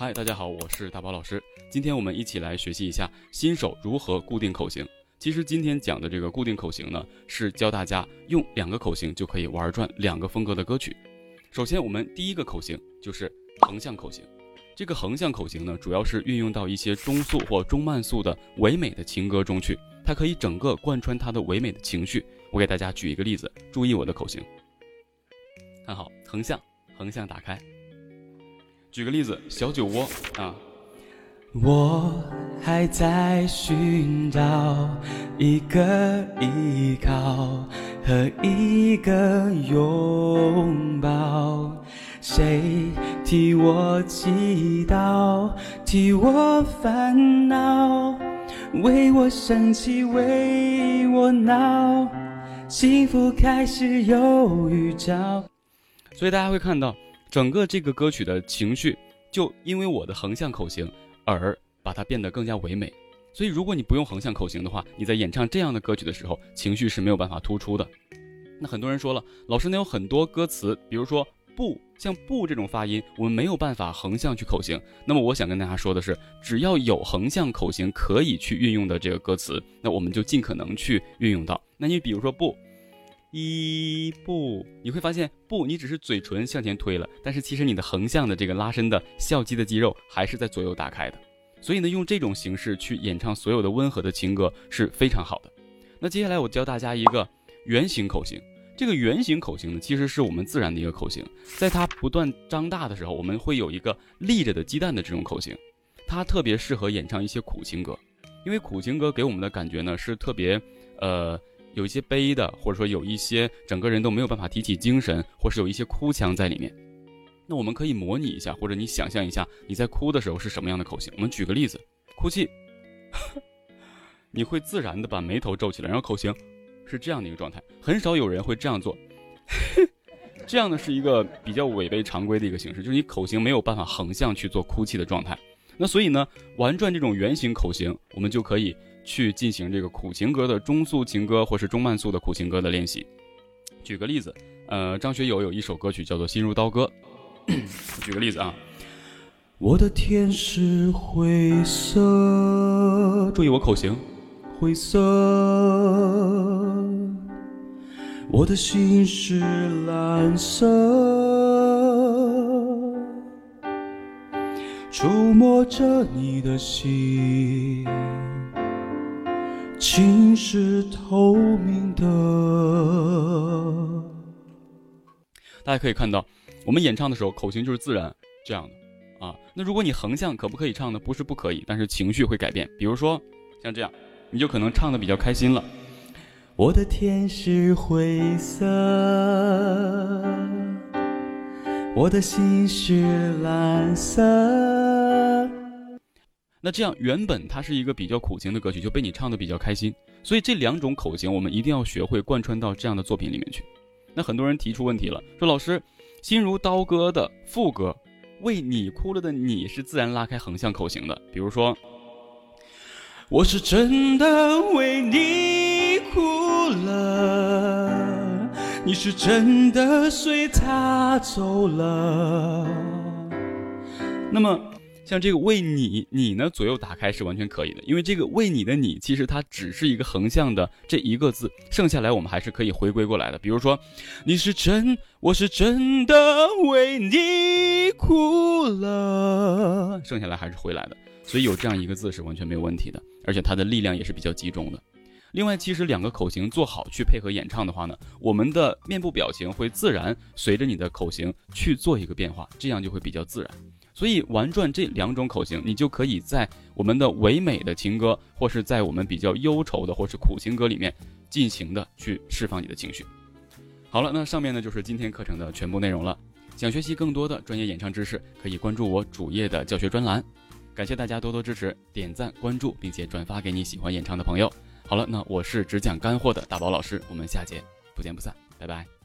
嗨，大家好，我是大宝老师。今天我们一起来学习一下新手如何固定口型。其实今天讲的这个固定口型呢，是教大家用两个口型就可以玩转两个风格的歌曲。首先，我们第一个口型就是横向口型。这个横向口型呢，主要是运用到一些中速或中慢速的唯美的情歌中去，它可以整个贯穿它的唯美的情绪。我给大家举一个例子，注意我的口型，看好横向，横向打开。举个例子，小酒窝啊。我还在寻找一个依靠和一个拥抱，谁替我祈祷，替我烦恼，为我生气，为我闹，幸福开始有预兆。所以大家会看到。整个这个歌曲的情绪，就因为我的横向口型而把它变得更加唯美。所以，如果你不用横向口型的话，你在演唱这样的歌曲的时候，情绪是没有办法突出的。那很多人说了，老师，那有很多歌词，比如说“不”，像“不”这种发音，我们没有办法横向去口型。那么，我想跟大家说的是，只要有横向口型可以去运用的这个歌词，那我们就尽可能去运用到。那你比如说“不”。一步，你会发现不，你只是嘴唇向前推了，但是其实你的横向的这个拉伸的笑肌的肌肉还是在左右打开的。所以呢，用这种形式去演唱所有的温和的情歌是非常好的。那接下来我教大家一个圆形口型，这个圆形口型呢，其实是我们自然的一个口型，在它不断张大的时候，我们会有一个立着的鸡蛋的这种口型，它特别适合演唱一些苦情歌，因为苦情歌给我们的感觉呢是特别，呃。有一些悲的，或者说有一些整个人都没有办法提起精神，或是有一些哭腔在里面。那我们可以模拟一下，或者你想象一下你在哭的时候是什么样的口型。我们举个例子，哭泣，你会自然的把眉头皱起来，然后口型是这样的一个状态。很少有人会这样做，这样呢是一个比较违背常规的一个形式，就是你口型没有办法横向去做哭泣的状态。那所以呢，玩转这种圆形口型，我们就可以。去进行这个苦情歌的中速情歌，或是中慢速的苦情歌的练习。举个例子，呃，张学友有一首歌曲叫做《心如刀割》。举个例子啊，我的天是灰色，注意我口型，灰色。我的心是蓝色，触摸着你的心。情是透明的。大家可以看到，我们演唱的时候口型就是自然这样的啊。那如果你横向可不可以唱呢？不是不可以，但是情绪会改变。比如说像这样，你就可能唱的比较开心了。我的天是灰色，我的心是蓝色。那这样原本它是一个比较苦情的歌曲，就被你唱的比较开心，所以这两种口型我们一定要学会贯穿到这样的作品里面去。那很多人提出问题了，说老师，心如刀割的副歌，为你哭了的你是自然拉开横向口型的，比如说，我是真的为你哭了，你是真的随他走了，那么。像这个为你，你呢左右打开是完全可以的，因为这个为你的你，其实它只是一个横向的这一个字，剩下来我们还是可以回归过来的。比如说，你是真，我是真的为你哭了，剩下来还是回来的。所以有这样一个字是完全没有问题的，而且它的力量也是比较集中的。另外，其实两个口型做好去配合演唱的话呢，我们的面部表情会自然随着你的口型去做一个变化，这样就会比较自然。所以玩转这两种口型，你就可以在我们的唯美的情歌，或是在我们比较忧愁的或是苦情歌里面，尽情的去释放你的情绪。好了，那上面呢就是今天课程的全部内容了。想学习更多的专业演唱知识，可以关注我主页的教学专栏。感谢大家多多支持，点赞、关注，并且转发给你喜欢演唱的朋友。好了，那我是只讲干货的大宝老师，我们下节不见不散，拜拜。